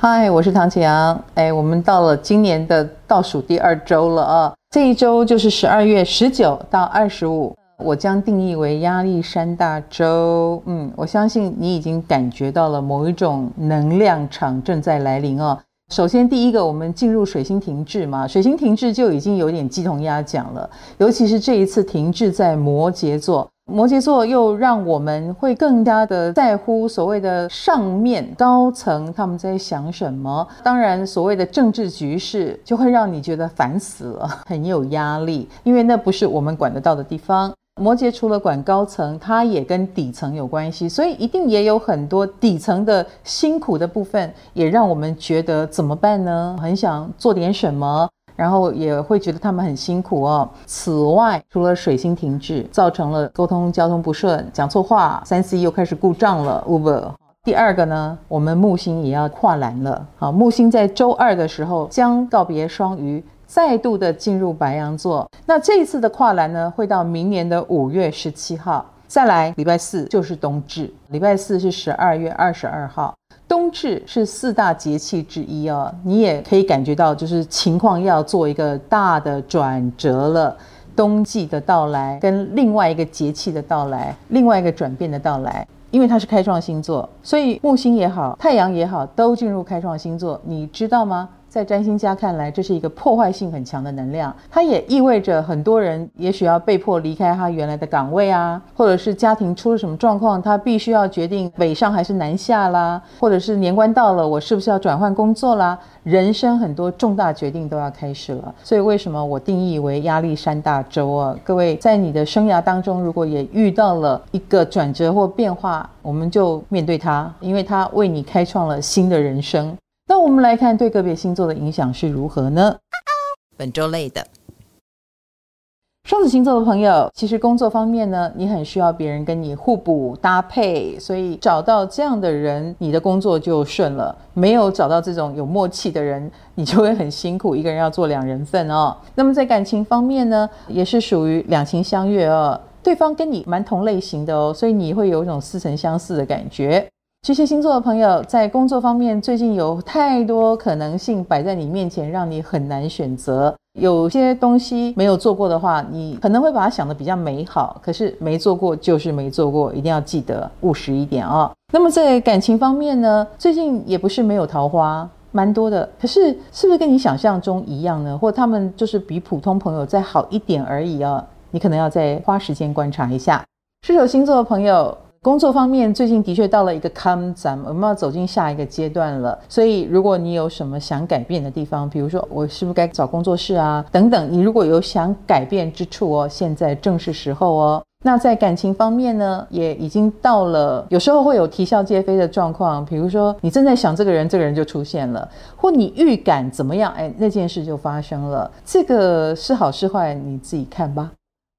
嗨，我是唐启阳。哎，我们到了今年的倒数第二周了啊！这一周就是十二月十九到二十五，我将定义为压力山大周。嗯，我相信你已经感觉到了某一种能量场正在来临哦。首先，第一个，我们进入水星停滞嘛，水星停滞就已经有点鸡同鸭讲了，尤其是这一次停滞在摩羯座。摩羯座又让我们会更加的在乎所谓的上面高层他们在想什么。当然，所谓的政治局势就会让你觉得烦死了，很有压力，因为那不是我们管得到的地方。摩羯除了管高层，它也跟底层有关系，所以一定也有很多底层的辛苦的部分，也让我们觉得怎么办呢？很想做点什么。然后也会觉得他们很辛苦哦。此外，除了水星停滞，造成了沟通交通不顺，讲错话三 C 又开始故障了。Uber。第二个呢，我们木星也要跨栏了。好，木星在周二的时候将告别双鱼，再度的进入白羊座。那这一次的跨栏呢，会到明年的五月十七号。再来，礼拜四就是冬至，礼拜四是十二月二十二号。冬至是四大节气之一哦，你也可以感觉到，就是情况要做一个大的转折了。冬季的到来跟另外一个节气的到来，另外一个转变的到来，因为它是开创星座，所以木星也好，太阳也好，都进入开创星座，你知道吗？在占星家看来，这是一个破坏性很强的能量，它也意味着很多人也许要被迫离开他原来的岗位啊，或者是家庭出了什么状况，他必须要决定北上还是南下啦，或者是年关到了，我是不是要转换工作啦？人生很多重大决定都要开始了，所以为什么我定义为压力山大周啊？各位在你的生涯当中，如果也遇到了一个转折或变化，我们就面对它，因为它为你开创了新的人生。那我们来看对个别星座的影响是如何呢？本周类的双子星座的朋友，其实工作方面呢，你很需要别人跟你互补搭配，所以找到这样的人，你的工作就顺了。没有找到这种有默契的人，你就会很辛苦，一个人要做两人份哦。那么在感情方面呢，也是属于两情相悦哦，对方跟你蛮同类型的哦，所以你会有一种似曾相识的感觉。巨蟹星座的朋友，在工作方面最近有太多可能性摆在你面前，让你很难选择。有些东西没有做过的话，你可能会把它想得比较美好，可是没做过就是没做过，一定要记得务实一点、哦。那么在感情方面呢，最近也不是没有桃花，蛮多的。可是是不是跟你想象中一样呢？或他们就是比普通朋友再好一点而已、哦？你可能要再花时间观察一下。射手星座的朋友。工作方面，最近的确到了一个坎，咱们我们要走进下一个阶段了。所以，如果你有什么想改变的地方，比如说我是不是该找工作室啊，等等，你如果有想改变之处哦，现在正是时候哦。那在感情方面呢，也已经到了，有时候会有啼笑皆非的状况。比如说，你正在想这个人，这个人就出现了，或你预感怎么样，哎，那件事就发生了。这个是好是坏，你自己看吧。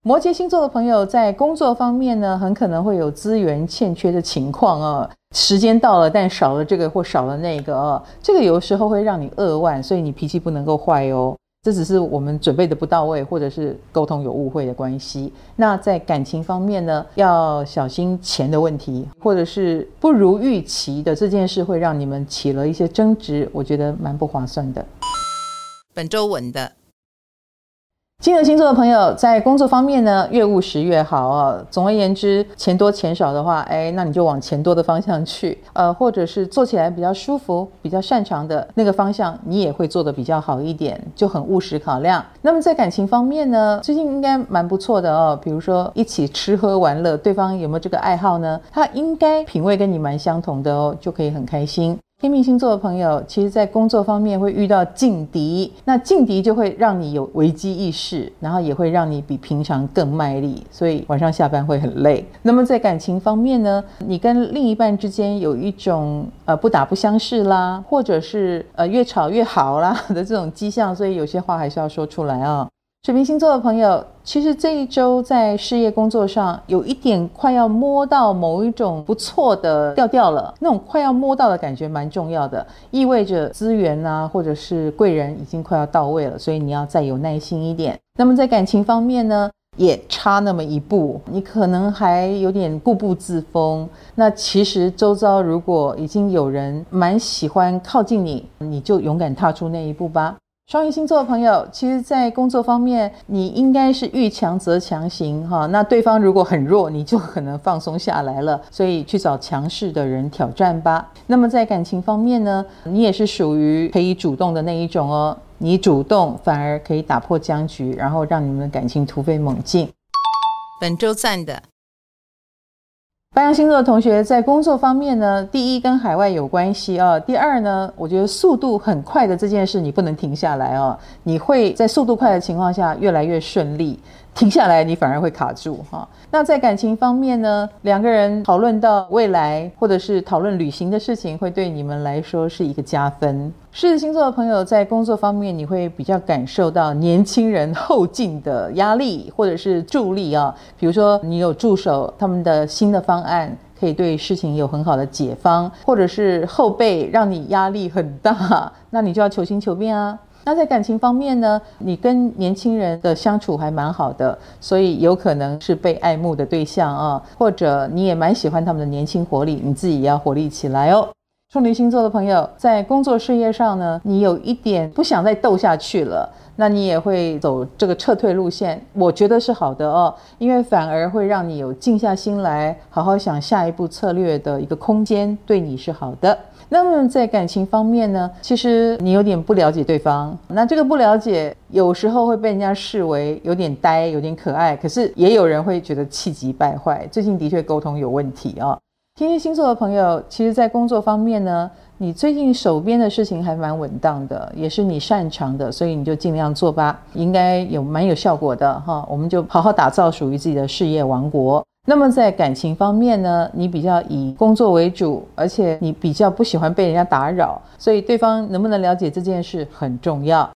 摩羯星座的朋友在工作方面呢，很可能会有资源欠缺的情况啊。时间到了，但少了这个或少了那个啊，这个有时候会让你扼腕，所以你脾气不能够坏哦。这只是我们准备的不到位，或者是沟通有误会的关系。那在感情方面呢，要小心钱的问题，或者是不如预期的这件事，会让你们起了一些争执，我觉得蛮不划算的。本周稳的。金牛星座的朋友在工作方面呢，越务实越好哦。总而言之，钱多钱少的话，哎，那你就往钱多的方向去，呃，或者是做起来比较舒服、比较擅长的那个方向，你也会做得比较好一点，就很务实考量。那么在感情方面呢，最近应该蛮不错的哦。比如说一起吃喝玩乐，对方有没有这个爱好呢？他应该品味跟你蛮相同的哦，就可以很开心。天秤星座的朋友，其实，在工作方面会遇到劲敌，那劲敌就会让你有危机意识，然后也会让你比平常更卖力，所以晚上下班会很累。那么在感情方面呢，你跟另一半之间有一种呃不打不相识啦，或者是呃越吵越好啦的这种迹象，所以有些话还是要说出来啊、水瓶星座的朋友，其实这一周在事业工作上有一点快要摸到某一种不错的调调了，那种快要摸到的感觉蛮重要的，意味着资源啊，或者是贵人已经快要到位了，所以你要再有耐心一点。那么在感情方面呢，也差那么一步，你可能还有点固步自封。那其实周遭如果已经有人蛮喜欢靠近你，你就勇敢踏出那一步吧。双鱼星座的朋友，其实，在工作方面，你应该是遇强则强行哈。那对方如果很弱，你就可能放松下来了。所以去找强势的人挑战吧。那么在感情方面呢，你也是属于可以主动的那一种哦。你主动反而可以打破僵局，然后让你们的感情突飞猛进。本周赞的。白羊星座的同学在工作方面呢，第一跟海外有关系啊，第二呢，我觉得速度很快的这件事你不能停下来哦，你会在速度快的情况下越来越顺利。停下来，你反而会卡住哈。那在感情方面呢，两个人讨论到未来，或者是讨论旅行的事情，会对你们来说是一个加分。狮子星座的朋友在工作方面，你会比较感受到年轻人后劲的压力，或者是助力啊。比如说，你有助手，他们的新的方案可以对事情有很好的解方，或者是后辈让你压力很大，那你就要求新求变啊。那在感情方面呢，你跟年轻人的相处还蛮好的，所以有可能是被爱慕的对象啊，或者你也蛮喜欢他们的年轻活力，你自己也要活力起来哦。处女星座的朋友在工作事业上呢，你有一点不想再斗下去了，那你也会走这个撤退路线，我觉得是好的哦，因为反而会让你有静下心来，好好想下一步策略的一个空间，对你是好的。那么在感情方面呢，其实你有点不了解对方，那这个不了解有时候会被人家视为有点呆、有点可爱，可是也有人会觉得气急败坏。最近的确沟通有问题啊。天蝎星座的朋友，其实在工作方面呢，你最近手边的事情还蛮稳当的，也是你擅长的，所以你就尽量做吧，应该有蛮有效果的哈。我们就好好打造属于自己的事业王国。那么在感情方面呢，你比较以工作为主，而且你比较不喜欢被人家打扰，所以对方能不能了解这件事很重要。